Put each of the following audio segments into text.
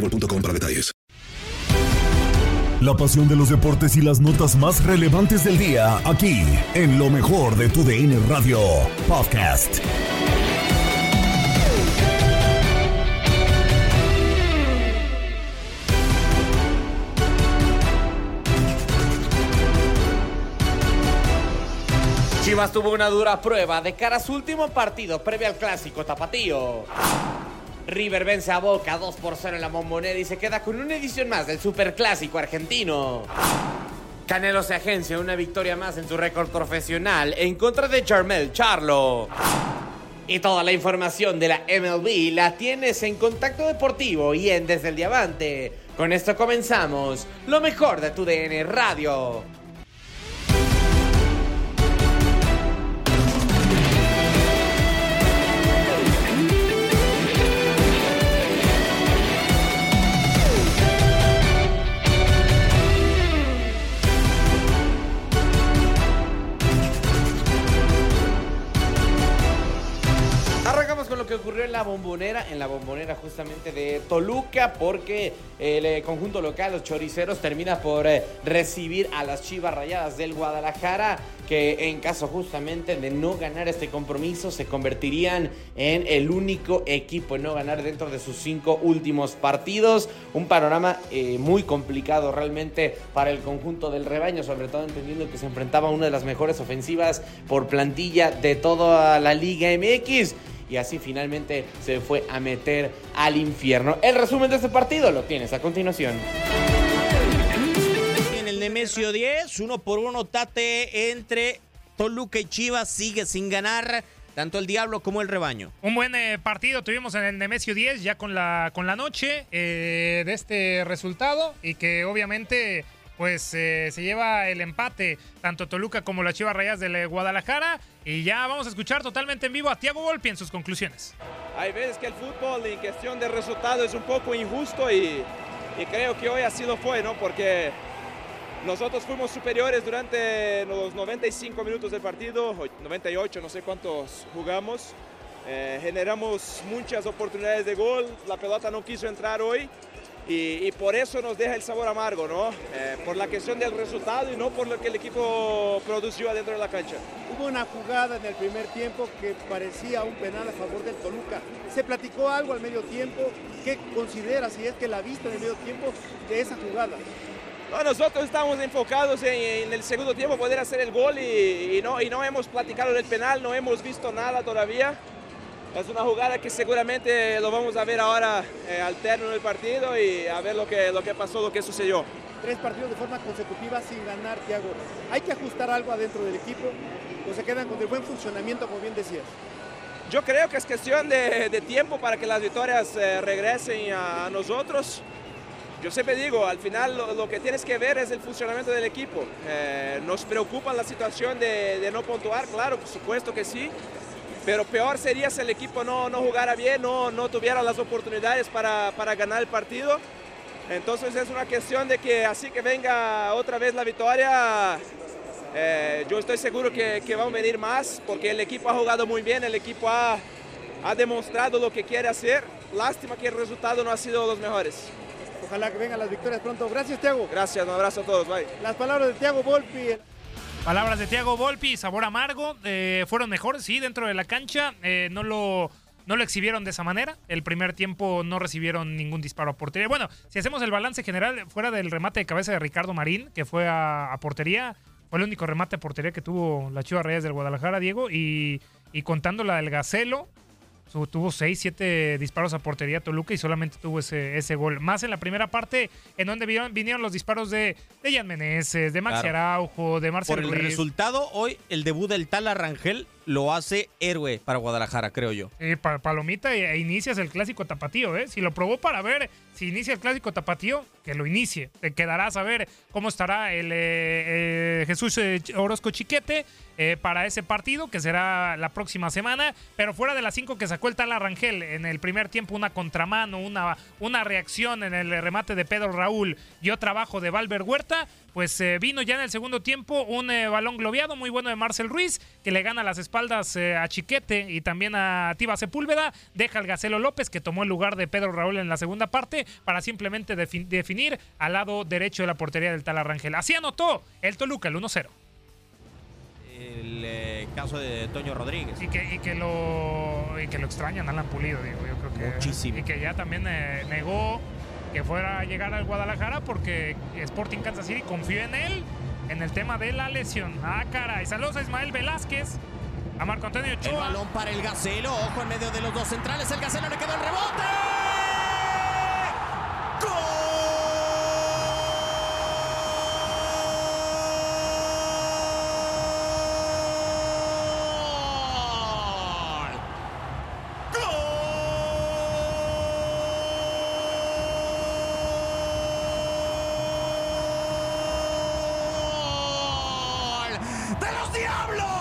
boostmobile.com para detalles. La pasión de los deportes y las notas más relevantes del día, aquí, en lo mejor de tu DN Radio Podcast. Chivas tuvo una dura prueba de cara a su último partido previo al clásico tapatío. River vence a Boca 2 por 0 en la Bombonera y se queda con una edición más del Superclásico argentino. Canelo se agencia una victoria más en su récord profesional en contra de Charmel Charlo. Y toda la información de la MLB la tienes en Contacto Deportivo y en Desde el Diamante. Con esto comenzamos lo mejor de tu DN Radio. Bombonera, en la bombonera justamente de Toluca, porque el eh, conjunto local, los choriceros, termina por eh, recibir a las chivas rayadas del Guadalajara, que en caso justamente de no ganar este compromiso, se convertirían en el único equipo en no ganar dentro de sus cinco últimos partidos. Un panorama eh, muy complicado realmente para el conjunto del rebaño, sobre todo entendiendo que se enfrentaba a una de las mejores ofensivas por plantilla de toda la Liga MX y así finalmente se fue a meter al infierno. El resumen de este partido lo tienes a continuación. En el Nemesio 10, uno por uno, Tate entre Toluca y Chivas sigue sin ganar. Tanto el Diablo como el rebaño. Un buen eh, partido tuvimos en el Nemesio 10 ya con la, con la noche eh, de este resultado y que obviamente pues eh, se lleva el empate tanto Toluca como las Chivas Rayas de Guadalajara y ya vamos a escuchar totalmente en vivo a Tiago Volpi en sus conclusiones. Hay veces que el fútbol en cuestión de resultado es un poco injusto y, y creo que hoy así lo fue, ¿no? Porque nosotros fuimos superiores durante los 95 minutos del partido, 98, no sé cuántos jugamos. Eh, generamos muchas oportunidades de gol, la pelota no quiso entrar hoy y, y por eso nos deja el sabor amargo, ¿no? Eh, por la cuestión del resultado y no por lo que el equipo produció adentro de la cancha. Hubo una jugada en el primer tiempo que parecía un penal a favor del Toluca. ¿Se platicó algo al medio tiempo? ¿Qué considera si es que la vista en el medio tiempo de esa jugada? No, nosotros estamos enfocados en, en, el segundo tiempo poder hacer el gol y, y, no, y no hemos platicado del penal, no hemos visto nada todavía. Es una jugada que seguramente lo vamos a ver ahora eh, al término del partido y a ver lo que, lo que pasó, lo que sucedió. Tres partidos de forma consecutiva sin ganar, Thiago. ¿Hay que ajustar algo adentro del equipo o se quedan con el buen funcionamiento, como bien decías? Yo creo que es cuestión de, de tiempo para que las victorias eh, regresen a, a nosotros. Yo siempre digo, al final lo, lo, que tienes que ver es el funcionamiento del equipo. Eh, nos preocupa la situación de, de, no puntuar, claro, por supuesto que sí, pero peor sería si el equipo no, no jugara bien, no, no tuviera las oportunidades para, para, ganar el partido. Entonces es una cuestión de que así que venga otra vez la victoria, eh, yo estoy seguro que, que van a venir más, porque el equipo ha jugado muy bien, el equipo ha, ha demostrado lo que quiere hacer. Lástima que el resultado no ha sido los mejores. Ojalá que vengan las victorias pronto. Gracias, Tiago. Gracias, un abrazo a todos. Bye. Las palabras de Tiago Volpi. Palabras de Tiago Volpi, sabor amargo. Eh, fueron mejores, sí, dentro de la cancha. Eh, no lo. No lo exhibieron de esa manera. El primer tiempo no recibieron ningún disparo a portería. Bueno, si hacemos el balance general, fuera del remate de cabeza de Ricardo Marín, que fue a, portería, fue el único remate a portería que tuvo la Chivas Reyes del Guadalajara, Diego. Y, y contando la del Gacelo, tuvo 6, 7 disparos a portería Toluca y solamente tuvo ese, ese gol. Más en la primera parte, en donde vinieron, vinieron los disparos de, de Jan Meneses, de Maxi claro. Araujo, de Marcelo Por el Ruiz. resultado, hoy el debut del Tala Rangel lo hace héroe para Guadalajara, creo yo. Eh, pa palomita e inicias el clásico tapatío, ¿eh? Si lo probó para ver si inicia el clásico tapatío, que lo inicie. Te quedará a saber cómo estará el eh, Jesús eh, Orozco Chiquete eh, para ese partido, que será la próxima semana. Pero fuera de las cinco que sacó el tal Arrangel en el primer tiempo, una contramano, una, una reacción en el remate de Pedro Raúl y otro trabajo de Valver Huerta, pues eh, vino ya en el segundo tiempo un eh, balón globeado muy bueno de Marcel Ruiz, que le gana las espaldas eh, a Chiquete y también a Tiba Sepúlveda, deja al Gacelo López, que tomó el lugar de Pedro Raúl en la segunda parte, para simplemente defin definir al lado derecho de la portería del tal Arrangel. Así anotó el Toluca, el 1-0 el eh, caso de Toño Rodríguez. Y que, y que, lo, y que lo extrañan Alan Pulido, digo, yo creo que. Muchísimo. Y que ya también eh, negó que fuera a llegar al Guadalajara porque Sporting Kansas City confió en él en el tema de la lesión. Ah, caray. Saludos a Ismael Velázquez. A Marco. El balón para el Gacelo. Ojo en medio de los dos centrales. El Gacelo le quedó el rebote. De los Diablos.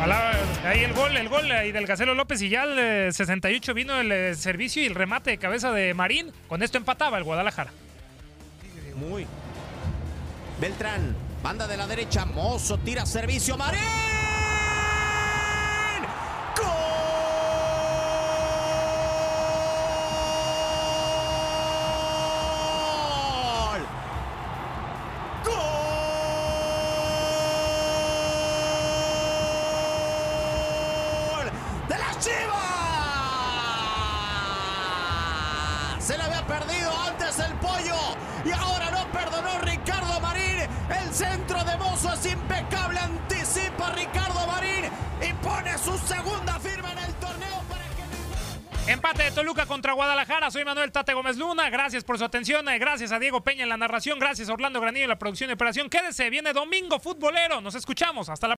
Ahí el gol, el gol ahí del Gacelo López y ya el eh, 68 vino el eh, servicio y el remate de cabeza de Marín. Con esto empataba el Guadalajara. Muy. Beltrán, banda de la derecha, Mozo tira servicio, Marín. ¡Gol! ¡Gol! ¡De Chivas! Se le había perdido antes el pollo y ahora no perdonó Ricardo Marín. El centro de Mozo es impecable. Anticipa Ricardo Marín y pone su segunda firma en el torneo para que. Empate de Toluca contra Guadalajara. Soy Manuel Tate Gómez Luna. Gracias por su atención. Gracias a Diego Peña en la narración. Gracias a Orlando Granillo en la producción y operación. Quédese, viene domingo futbolero. Nos escuchamos. Hasta la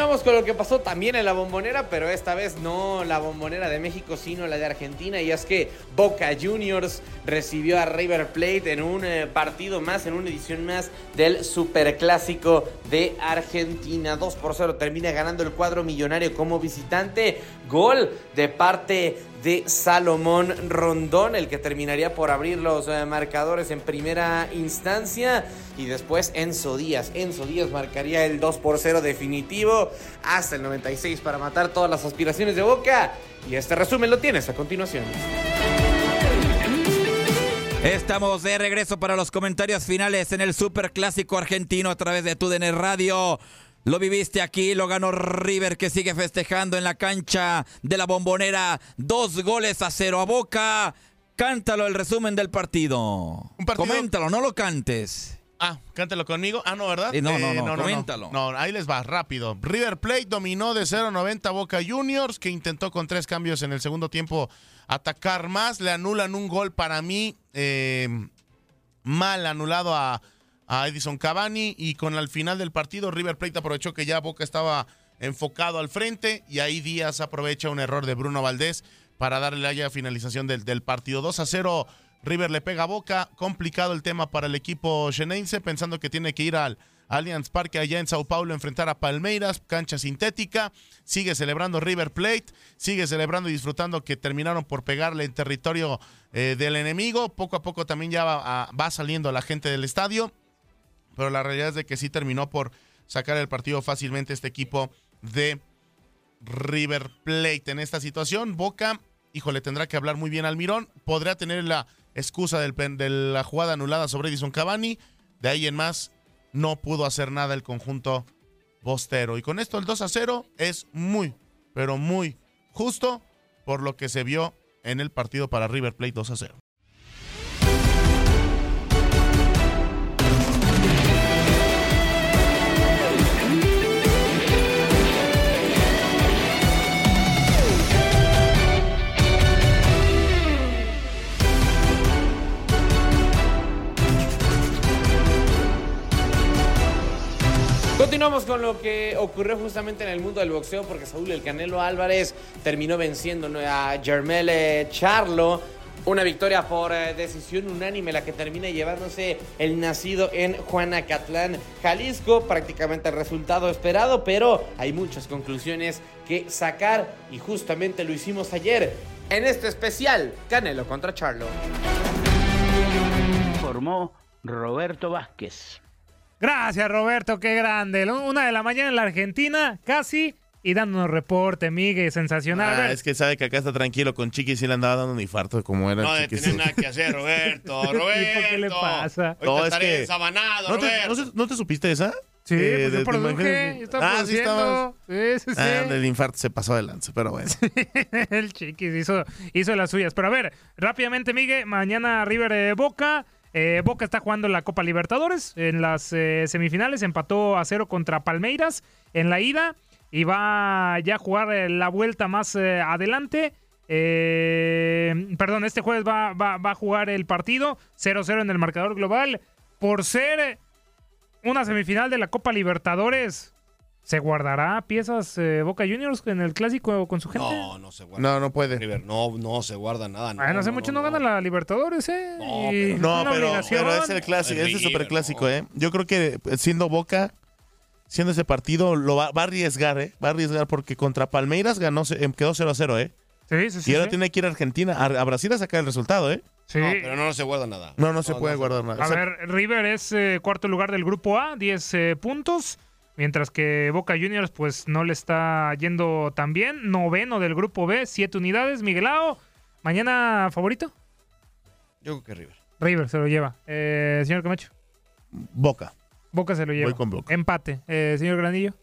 Continuamos con lo que pasó también en la bombonera, pero esta vez no la bombonera de México, sino la de Argentina. Y es que Boca Juniors recibió a River Plate en un eh, partido más, en una edición más del Superclásico de Argentina. 2 por 0 termina ganando el cuadro millonario como visitante. Gol de parte de Salomón Rondón, el que terminaría por abrir los eh, marcadores en primera instancia. Y después Enzo Díaz. Enzo Díaz marcaría el 2 por 0 definitivo hasta el 96 para matar todas las aspiraciones de Boca. Y este resumen lo tienes a continuación. Estamos de regreso para los comentarios finales en el Super Clásico Argentino a través de TUDN Radio. Lo viviste aquí, lo ganó River que sigue festejando en la cancha de la bombonera. Dos goles a cero a Boca. Cántalo el resumen del partido. Coméntalo, no lo cantes. Ah, cántalo conmigo. Ah, no, ¿verdad? Eh, no, no, Eh, no, coméntalo. No, ahí les va, rápido. River Plate dominó de 0-90 a Boca Juniors, que intentó con tres cambios en el segundo tiempo atacar más. Le anulan un gol para mí eh, mal anulado a, a Edison Cavani. Y con al final del partido, River Plate aprovechó que ya Boca estaba enfocado al frente. Y ahí Díaz aprovecha un error de Bruno Valdés para darle ya finalización del, del partido. 2 a 0. River le pega Boca, complicado el tema para el equipo xenense, pensando que tiene que ir al Allianz Parque allá en Sao Paulo enfrentar a Palmeiras, cancha sintética, sigue celebrando River Plate, sigue celebrando y disfrutando que terminaron por pegarle en territorio eh, del enemigo, poco a poco también ya va, a- va saliendo la gente del estadio, pero la realidad es de que sí terminó por sacar el partido fácilmente este equipo de River Plate en esta situación. Boca, híjole, tendrá que hablar muy bien Almirón. Podrá tener la excusa del de la jugada anulada sobre Edison Cavani. De ahí en más, no pudo hacer nada el conjunto bostero. Y con esto el 2 a 0 es muy, pero muy justo por lo que se vio en el partido para River Plate 2 a 0. Continuamos con lo que ocurrió justamente en el mundo del boxeo porque Saúl El Canelo Álvarez terminó venciendo a Jermel Charlo. Una victoria por eh, decisión unánime, la que termina llevándose el nacido en Juanacatlán, Jalisco. Prácticamente el resultado esperado, pero hay muchas conclusiones que sacar y justamente lo hicimos ayer en este especial Canelo contra Charlo. Formó Roberto Vázquez. Gracias, Roberto, qué grande. Una de la mañana en la Argentina, casi, y dándonos reporte, Miguel, sensacional. Ah, es que sabe que acá está tranquilo con Chiquis y le andaba dando un infarto como era No de Chiquis. tener nada que hacer, Roberto. Roberto. ¿qué le pasa? Hoy No, es estaré que- ensabanado, ¿No te, Roberto. no se- no te supiste esa? Sí, Eh, pues de- yo produje, estaba Ah, sí estabas. Sí, sí, sí. Ah, el infarto se pasó de lanza, pero bueno. el Chiquis hizo, hizo las suyas. Pero a ver, rápidamente, Miguel, mañana River eh, Boca. Eh, Boca está jugando la Copa Libertadores en las eh, semifinales. Empató a cero contra Palmeiras en la ida. Y va ya a jugar eh, la vuelta más eh, adelante. Perdón, este jueves va a jugar el partido 0-0 en el marcador global. Por ser una semifinal de la Copa Libertadores, ¿se guardará piezas eh, Boca Juniors en el clásico con su gente? No, no se guarda. No, no puede. River, no, no se guarda nada. No, Bueno, hace no, mucho no, no, gana la Libertadores, ¿eh? No, Y pero- es No, una pero, obligación. pero es el clásico, Es el super clásico, ¿eh? Yo creo que siendo Boca, siendo ese partido, lo va, va a arriesgar, ¿eh? Va a arriesgar porque contra Palmeiras ganó, se- em, quedó 0 a 0, ¿eh? Sí, sí, sí. y ahora sí. tiene que ir a Argentina, a, a Brasil a sacar el resultado, ¿eh? Sí. No, pero no, no se guarda nada. No, no se puede guardar nada. A O sea, ver, River es eh, cuarto lugar del grupo A, 10 eh, puntos. Mientras que Boca Juniors, pues no le está yendo tan bien. Noveno del grupo B, 7 unidades. Miguelao, mañana favorito. Yo creo que River. River se lo lleva. Eh, señor Camacho. Boca. Boca se lo lleva. Voy con Boca. Empate. Eh, señor Granillo.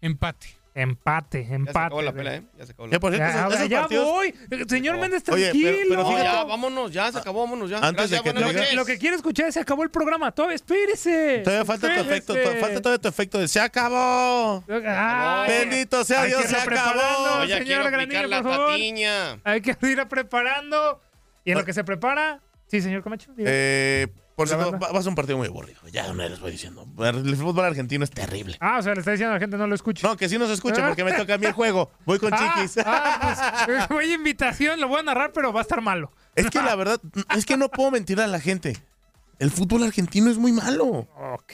Empate. Empate, Ya empate. se acabó la pelea, ¿eh? Ya se acabó la Ya, Ya, esos- ya partidos- voy. Señor Méndez, Oye, tranquilo. pero- pero No, fíjate- ya, vámonos, ya se acabó, vámonos ya. Antes de que diga- noches. Lo que quiero escuchar es se acabó el programa. Todavía, espérese. Todavía falta tu Espérese. efecto, to- falta todavía tu efecto de se acabó. Ay, Bendito sea Dios, que se acabó. Ya señor Granillo, la por favor. patiña. Hay que ir preparando. Y en lo que se prepara. Sí, señor Camacho. Eh, por cierto, va, va a ser un partido muy aburrido. Ya no les voy diciendo. El fútbol argentino es terrible. Ah, o sea, le está diciendo a la gente no lo escuche. No, que sí nos escucha porque me toca a mí el juego. Voy con Ah, Chiquis. ah, pues, voy a invitación, lo voy a narrar, pero va a estar malo. Es que la verdad, es que no puedo mentir a la gente. El fútbol argentino es muy malo. Ok.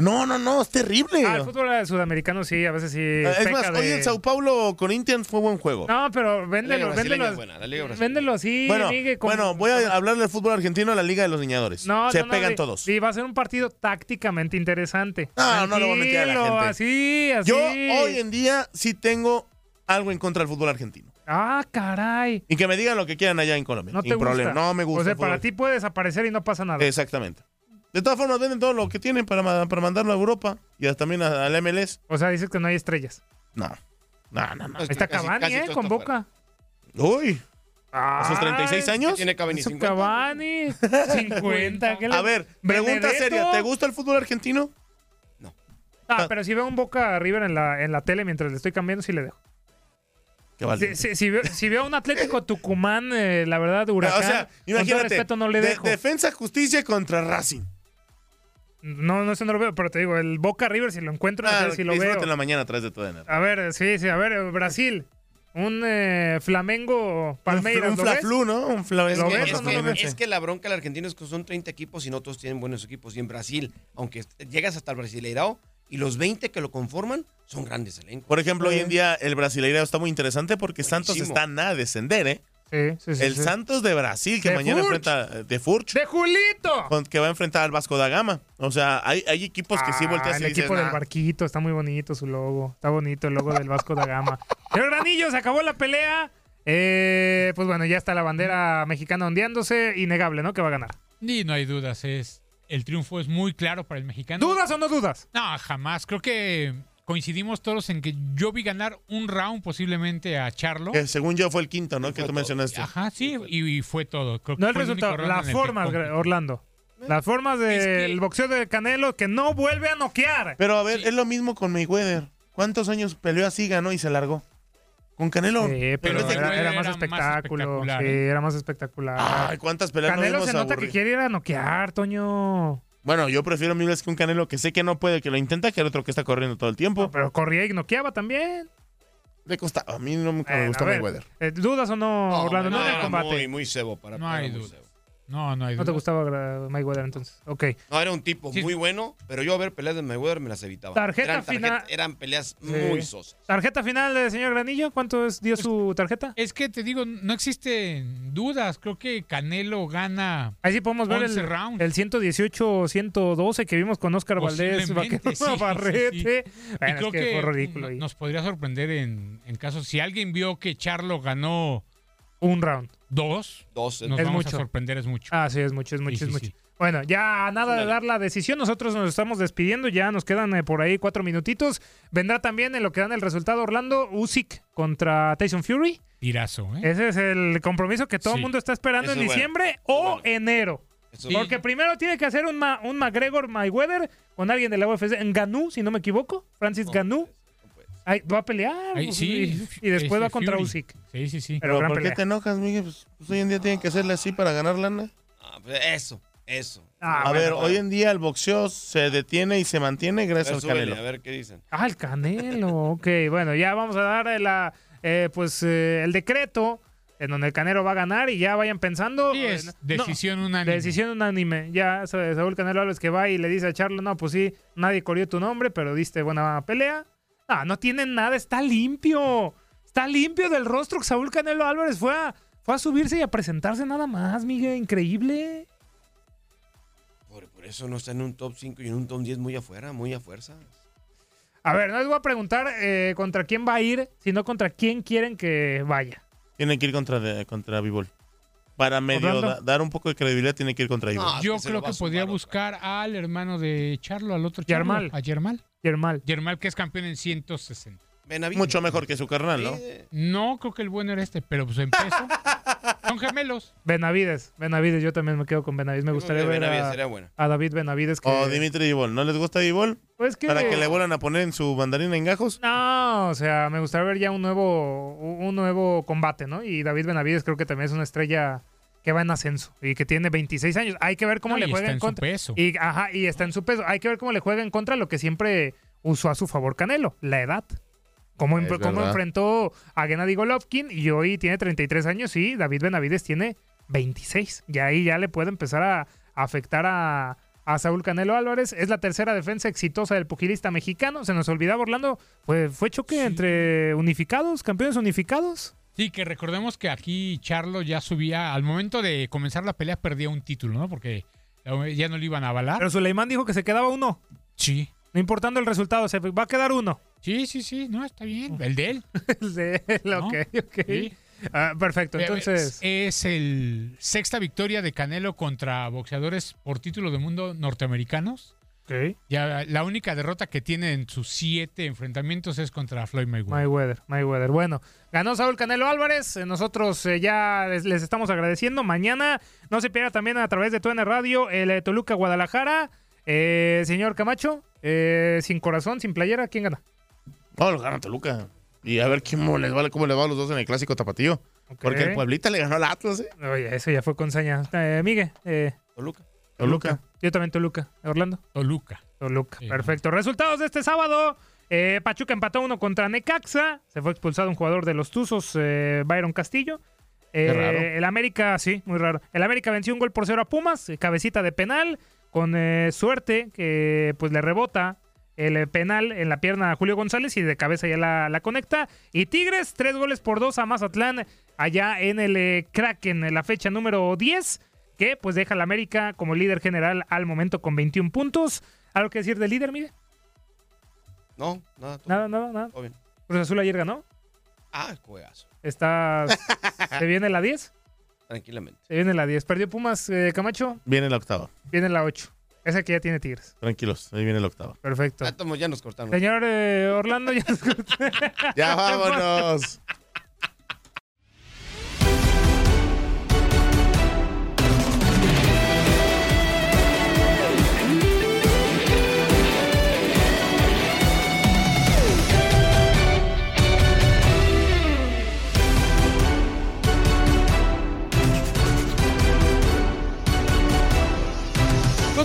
No, no, no, es terrible. Ah, el fútbol sudamericano sí, a veces sí. Es peca más, de- hoy el Sao Paulo Corinthians fue buen juego. No, pero La véndelo, véndelo. es buena, la liga brasileña. Véndelo así, bueno, como- bueno, voy a hablarle del fútbol argentino a la Liga de los Niñadores. No, Se no, no, pegan todos. Sí, va a ser un partido tácticamente interesante. No, no le voy a mentir a la gente. Así, así. Yo hoy en día sí tengo algo en contra del fútbol argentino. Ah, caray. Y que me digan lo que quieran allá en Colombia. No te sin gusta. problema. No me gusta. O sea, para ti puede desaparecer y no pasa nada. Exactamente. De todas formas, venden todo lo que tienen para, ma- para mandarlo a Europa y hasta también a- al MLS. O sea, dices que no hay estrellas. No. No, no, no. Ahí está Cavani, ¿eh? Con Boca. Uy. ¿A sus 36 Ay, años? Tiene Cavani Su 50. Cavani. 50. ¿qué le- A ver, pregunta Benedetto. seria. ¿Te gusta el fútbol argentino? Ah, pero si veo un Boca River en la, en la tele mientras le estoy cambiando, sí le dejo. Qué vale. Si, si- si veo, si veo un Atlético Tucumán, eh, la verdad, Huracán, o sea, con todo imagínate. respeto no le de- dejo. defensa, justicia contra Racing. No, no sé, no lo veo, pero te digo, el Boca River, si lo encuentro, no Ah, sé si lo veo. la mañana atrás de todo. A ver, sí, sí, a ver, Brasil. Un eh, Flamengo Palmeiras. un fla-flu, ¿no? Un fla- Es ¿Lo que, ves es o no que- lo ves? es que la bronca del argentino es que son 30 equipos y no todos tienen buenos equipos. Y en Brasil, aunque llegas hasta el Brasileirao y los 20 que lo conforman son grandes elencos. Por ejemplo, hoy en día el brasileirao está muy interesante porque Santos Buenísimo. está a nada de descender, ¿eh? Sí, sí, sí, el sí. Santos de Brasil, que De mañana Furch. enfrenta de Furch, ¡De Julito! con- que va a enfrentar al Vasco da Gama. O sea, hay, hay equipos que sí Ah, volteas y el dices, equipo del "Nah". barquito, está muy bonito su logo. Está bonito el logo del Vasco da Gama. Señor Granillo, se acabó la pelea. Eh, pues bueno, ya está la bandera mexicana ondeándose. Innegable, ¿no? Que va a ganar. Y no hay dudas, es el triunfo es muy claro para el mexicano. ¿Dudas o no dudas? No, jamás. Creo que coincidimos todos en que yo vi ganar un round posiblemente a Charlo. Que según yo fue el quinto, ¿no? Que tú mencionaste. Ajá, sí, y, y fue todo. Creo que No el fue único resultado, round las el que formas. Orlando. Las formas del boxeo de Canelo que no vuelve a noquear. Pero a ver, es lo mismo con Mayweather. ¿Cuántos años peleó así, ganó y se largó? Con Canelo. Sí, pero era, era era más más espectáculo. espectacular, sí, ¿eh? era más espectacular. Ay, ¿cuántas peleas no Canelo vimos se nota que quiere ir a noquear, Toño. Bueno, yo prefiero mil veces que un Canelo que sé que no puede, que lo intenta, que el otro que está corriendo todo el tiempo. Pero corría y noqueaba también. Le costaba. A mí no nunca me gustó Mayweather. eh, ¿Dudas o no, Orlando? No, en el era combate. muy, muy cebo para No hay muy duda. cebo. No, no hay ¿No duda. te gustaba Mayweather entonces? Ok. No, era un tipo Sí. muy bueno, pero yo a ver peleas de Mayweather me las evitaba. Tarjeta eran, final- Eran peleas Sí. muy sosas. ¿Tarjeta final del señor Granillo? ¿Cuánto es- dio su tarjeta? Es que te digo, no existen dudas. Creo que Canelo gana. Ahí sí podemos ver 11 el, rounds. el 118-112 que vimos con Oscar Valdés, Vaquero sí, sí. Bueno, y creo es que, que, fue ridículo. nos podría sorprender en, en caso si alguien vio que Charlo ganó Un round. Dos, Dos. nos Es vamos mucho. a sorprender es mucho. Ah, sí, es mucho, es mucho, Sí, es sí, mucho. sí. Bueno, ya nada de dar la decisión. Nosotros nos estamos despidiendo. Ya nos quedan eh, por ahí cuatro minutitos. Vendrá también en lo que dan el resultado Orlando Usyk contra Tyson Fury. Tirazo, ¿eh? Ese es el compromiso que todo el Sí. mundo está esperando Eso en es bueno. diciembre o enero. Eso es Porque primero tiene que hacer un, ma- un McGregor Mayweather con alguien de la UFC. En Ganú, si no me equivoco. Francis No, Ganú. No va a pelear. Pues, sí. Y, y después va contra Fury. Usyk. Sí, sí, sí. Pero Pero gran ¿por qué pelea. te enojas, Miguel? Pues, pues hoy en día tienen que hacerle así para ganar lana. Ah, pues eso, eso. Ah, a bueno, ver, bueno. hoy en día el boxeo se detiene y se mantiene gracias al Canelo. a ver qué dicen. Ah, el Canelo. ok, bueno, ya vamos a dar eh, la, eh, pues, eh, el decreto en donde el Canelo va a ganar y ya vayan pensando. Sí, eh, es no, decisión unánime. decisión unánime. Ya Sa- Saúl Canelo Álvarez que va y le dice a Charlo, no, pues sí, nadie corrió tu nombre, pero diste buena pelea. Ah, no tiene nada, está limpio. Está limpio del rostro. Saúl Canelo Álvarez fue a, fue a subirse y a presentarse nada más, Miguel. Increíble. Por, por eso no está en un top 5 y en un top 10 muy afuera, muy a fuerza. A ver, no les voy a preguntar eh, contra quién va a ir, sino contra quién quieren que vaya. Tiene que ir contra, de- contra Bivol. Para medio da- dar un poco de credibilidad, tiene que ir contra Bivol. Ah, Yo que creo que podría buscar al hermano de Charlo, al otro Charlo, Yermal. a Yermal. Germán. Yermal, que es campeón en 160. Benavides. Mucho mejor que su carnal, ¿no? No, creo que el bueno era este, pero pues en peso. Son gemelos. Benavides, Benavides, yo también me quedo con Benavides. Me gustaría ver a, sería a David Benavides. Que, O Dimitri Bivol. ¿No les gusta Bivol? pues que, Para que le vuelvan a poner en su bandarina en gajos. No, o sea, me gustaría ver ya un nuevo, un nuevo combate, ¿no? Y David Benavides creo que también es una estrella que va en ascenso y que tiene 26 años. Hay que ver cómo No, le y juega está en contra. peso. Y, ajá, y está en su peso. Hay que ver cómo le juega en contra lo que siempre usó a su favor Canelo, la edad. Cómo, emp- cómo enfrentó a Gennady Golovkin y hoy tiene 33 años y David Benavides tiene 26. Y ahí ya le puede empezar a, a afectar a, a Saúl Canelo Álvarez. Es la tercera defensa exitosa del pugilista mexicano. Se nos olvidaba, Orlando, fue, fue choque entre unificados, campeones unificados. Sí, que recordemos que aquí Charlo ya subía, al momento de comenzar la pelea perdía un título, ¿no? Porque ya no le iban a avalar. Pero Suleimán dijo que se quedaba uno. Sí. No importando el resultado, se va a quedar uno. Sí, sí, sí, no, está bien. El de él. el de él, ok, ok. Sí. Ah, perfecto, entonces... Es, es el sexta victoria de Canelo contra boxeadores por título de mundo norteamericanos. Ya la única derrota que tiene en sus siete enfrentamientos es contra Floyd Mayweather. Mayweather, Mayweather. Bueno, ganó Saúl Canelo Álvarez. Eh, Nosotros eh, ya les, les estamos agradeciendo. Mañana no se pierda también a través de TUN Radio el eh, Toluca Guadalajara. Eh, señor Camacho, eh, sin corazón, sin playera, ¿quién gana? No, lo gana Toluca. Y a ver quién les vale, cómo le va a los dos en el clásico tapatío. Porque el Pueblita le ganó al Atlas, ¿eh? Oye, eso ya fue con saña. Eh, Miguel, eh, Toluca. Toluca. Yo también Toluca. ¿Orlando? Toluca. Toluca. Sí. Perfecto. Resultados de este sábado. Eh, Pachuca empató uno contra Necaxa. Se fue expulsado un jugador de los Tuzos, eh, Byron Castillo. Eh, Qué raro. El América, sí, muy raro. El América venció un gol por cero a Pumas, eh, cabecita de penal, con suerte que pues le rebota el penal en la pierna a Julio González y de cabeza ya la, la conecta. Y Tigres, tres goles por dos a Mazatlán, allá en el Kraken, en la fecha número 10, que pues deja al América como líder general al momento con 21 puntos. ¿Algo que decir del líder, mire? No, nada. todo- Nada, nada, nada. todo bien. Cruz Azul ayer ganó. Ah, juegazo. Está. ¿Se viene la 10? Tranquilamente. Se viene la 10. ¿Perdió Pumas, eh, Camacho? Viene la octava. Viene la 8. Esa que ya tiene Tigres. Tranquilos, ahí viene la octava. Perfecto. Tomo, ya nos cortamos. Señor eh, Orlando, ya nos Ya vámonos.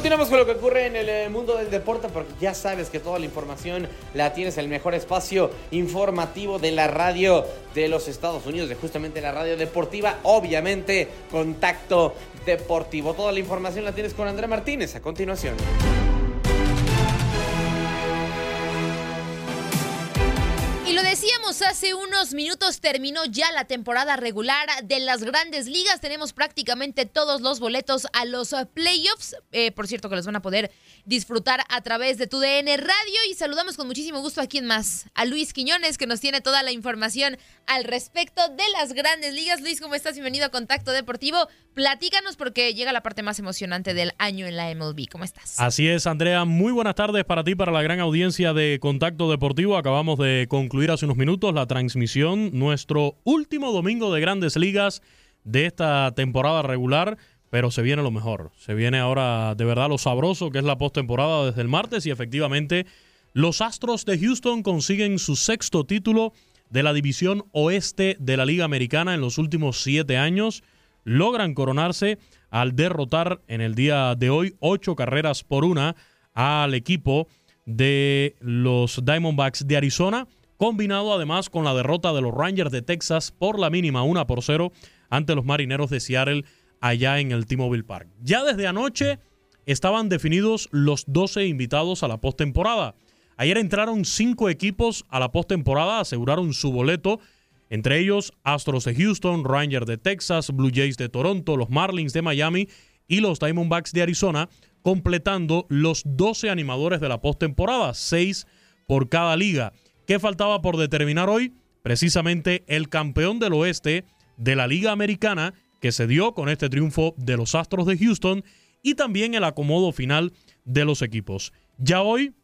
Continuamos con lo que ocurre en el eh, mundo del deporte porque ya sabes que toda la información la tienes en el mejor espacio informativo de la radio de los Estados Unidos, de justamente la radio deportiva, obviamente Contacto Deportivo. Toda la información la tienes con André Martínez a continuación. Decíamos hace unos minutos, terminó ya la temporada regular de las grandes ligas. Tenemos prácticamente todos los boletos a los eh, playoffs. Eh, por cierto, que los van a poder disfrutar a través de tu DN Radio. Y saludamos con muchísimo gusto a quien más, a Luis Quiñones, que nos tiene toda la información al respecto de las grandes ligas. Luis, ¿cómo estás? Bienvenido a Contacto Deportivo. Platícanos porque llega la parte más emocionante del año en la MLB. ¿Cómo estás? Así es, Andrea. Muy buenas tardes para ti, para la gran audiencia de Contacto Deportivo. Acabamos de concluir hace unos minutos la transmisión, nuestro último domingo de grandes ligas de esta temporada regular. Pero se viene lo mejor. Se viene ahora de verdad lo sabroso que es la postemporada desde el martes y efectivamente los Astros de Houston consiguen su sexto título de la división oeste de la Liga Americana en los últimos siete años. Logran coronarse al derrotar en el día de hoy ocho carreras por una al equipo de los Diamondbacks de Arizona, combinado además con la derrota de los Rangers de Texas por la mínima una por cero ante los Marineros de Seattle allá en el T-Mobile Park. Ya desde anoche estaban definidos los 12 invitados a la postemporada. Ayer entraron cinco equipos a la postemporada, aseguraron su boleto, entre ellos Astros de Houston, Rangers de Texas, Blue Jays de Toronto, los Marlins de Miami y los Diamondbacks de Arizona, completando los 12 animadores de la postemporada, seis por cada liga. ¿Qué faltaba por determinar hoy? Precisamente el campeón del oeste de la Liga Americana, que se dio con este triunfo de los Astros de Houston, y también el acomodo final de los equipos. Ya hoy,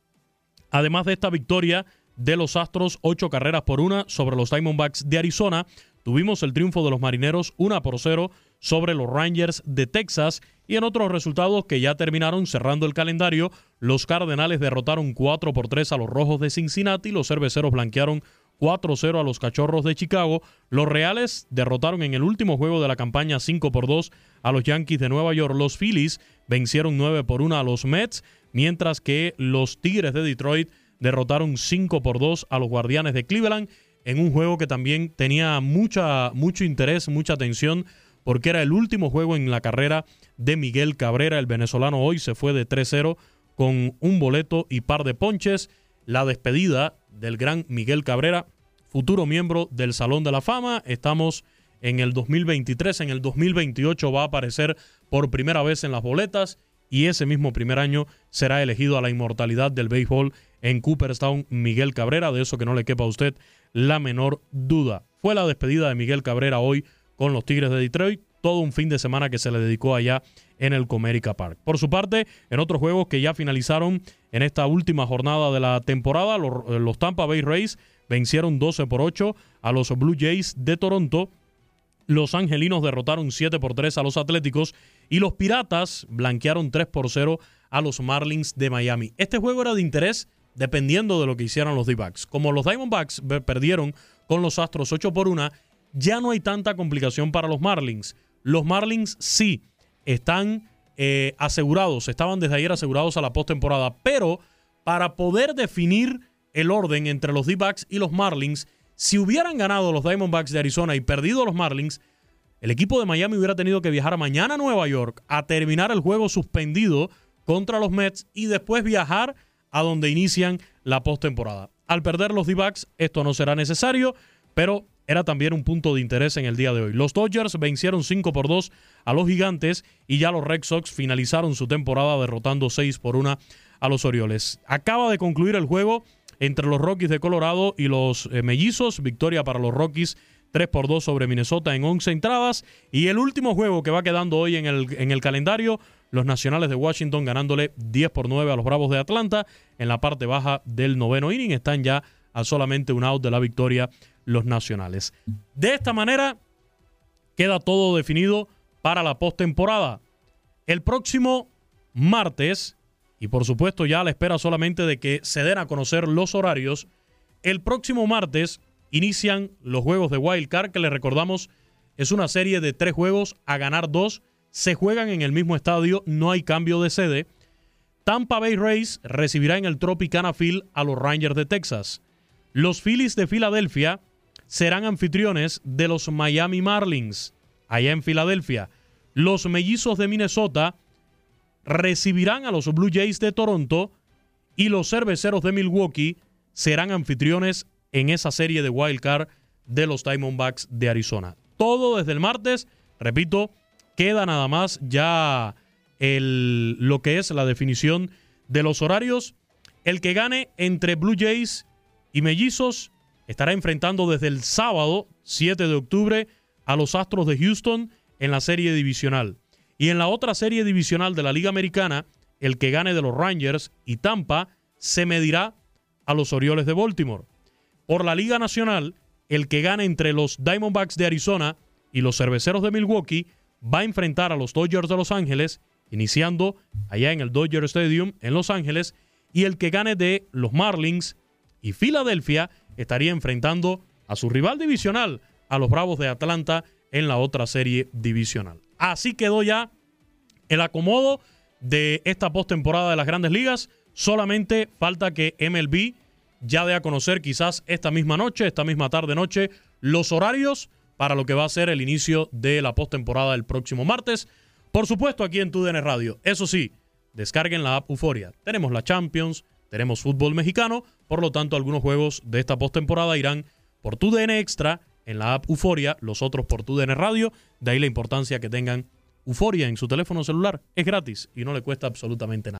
además de esta victoria de los Astros, ocho carreras por una sobre los Diamondbacks de Arizona, tuvimos el triunfo de los Marineros una por cero sobre los Rangers de Texas. Y en otros resultados que ya terminaron cerrando el calendario, los Cardenales derrotaron 4 por 3 a los Rojos de Cincinnati, los Cerveceros blanquearon 4-0 a los Cachorros de Chicago, los Reales derrotaron en el último juego de la campaña 5 por 2 a los Yankees de Nueva York, los Phillies vencieron 9 por 1 a los Mets, mientras que los Tigres de Detroit derrotaron 5 por 2 a los Guardianes de Cleveland en un juego que también tenía mucha, mucho interés, mucha atención porque era el último juego en la carrera de Miguel Cabrera. El venezolano hoy se fue de 3-0 con un boleto y par de ponches. La despedida del gran Miguel Cabrera, futuro miembro del Salón de la Fama. Estamos en el 2023, en el 2028 va a aparecer por primera vez en las boletas y ese mismo primer año será elegido a la inmortalidad del béisbol en Cooperstown Miguel Cabrera, de eso que no le quepa a usted la menor duda. Fue la despedida de Miguel Cabrera hoy con los Tigres de Detroit, todo un fin de semana que se le dedicó allá en el Comerica Park. Por su parte, en otros juegos que ya finalizaron en esta última jornada de la temporada, los, los Tampa Bay Rays vencieron 12 por 8 a los Blue Jays de Toronto. Los angelinos derrotaron 7 por 3 a los Atléticos y los Piratas blanquearon 3 por 0 a los Marlins de Miami. Este juego era de interés dependiendo de lo que hicieran los D-Backs. Como los Diamondbacks perdieron con los Astros 8 por 1, ya no hay tanta complicación para los Marlins. Los Marlins sí están eh, asegurados, estaban desde ayer asegurados a la postemporada, pero para poder definir el orden entre los D-Backs y los Marlins, si hubieran ganado los Diamondbacks de Arizona y perdido los Marlins, el equipo de Miami hubiera tenido que viajar mañana a Nueva York a terminar el juego suspendido contra los Mets y después viajar a donde inician la postemporada. Al perder los D-backs, esto no será necesario, pero era también un punto de interés en el día de hoy. Los Dodgers vencieron 5 por 2 a los Gigantes y ya los Red Sox finalizaron su temporada derrotando 6 por 1 a los Orioles. Acaba de concluir el juego entre los Rockies de Colorado y los eh, Mellizos. Victoria para los Rockies 3 por 2 sobre Minnesota en 11 entradas. Y el último juego que va quedando hoy en el, en el calendario, los Nacionales de Washington ganándole 10 por 9 a los Bravos de Atlanta. En la parte baja del noveno inning están ya a solamente un out de la victoria los Nacionales. De esta manera queda todo definido para la postemporada. El próximo martes, y por supuesto ya a la espera solamente de que se den a conocer los horarios, el próximo martes inician los juegos de Wild Card, que les recordamos es una serie de tres juegos a ganar dos. Se juegan en el mismo estadio, no hay cambio de sede. Tampa Bay Rays recibirá en el Tropicana Field a los Rangers de Texas. Los Phillies de Filadelfia serán anfitriones de los Miami Marlins, allá en Filadelfia. Los Mellizos de Minnesota recibirán a los Blue Jays de Toronto y los Cerveceros de Milwaukee serán anfitriones en esa serie de wild card de los Diamondbacks de Arizona. Todo desde el martes, repito, queda nada más ya el, lo que es la definición de los horarios. El que gane entre Blue Jays y Mellizos estará enfrentando desde el sábado 7 de octubre a los Astros de Houston en la serie divisional. Y en la otra serie divisional de la Liga Americana, el que gane de los Rangers y Tampa se medirá a los Orioles de Baltimore. Por la Liga Nacional, el que gane entre los Diamondbacks de Arizona y los Cerveceros de Milwaukee va a enfrentar a los Dodgers de Los Ángeles, iniciando allá en el Dodger Stadium en Los Ángeles, y el que gane de los Marlins y Filadelfia estaría enfrentando a su rival divisional, a los Bravos de Atlanta, en la otra serie divisional. Así quedó ya el acomodo de esta postemporada de las grandes ligas. Solamente falta que MLB ya de a conocer quizás esta misma noche, esta misma tarde noche, los horarios para lo que va a ser el inicio de la postemporada el próximo martes. Por supuesto, aquí en TUDN Radio. Eso sí, descarguen la app Euforia. Tenemos la Champions, tenemos fútbol mexicano, por lo tanto, algunos juegos de esta postemporada irán por TUDN Extra en la app Euforia, los otros por TUDN Radio. De ahí la importancia que tengan Euforia en su teléfono celular. Es gratis y no le cuesta absolutamente nada.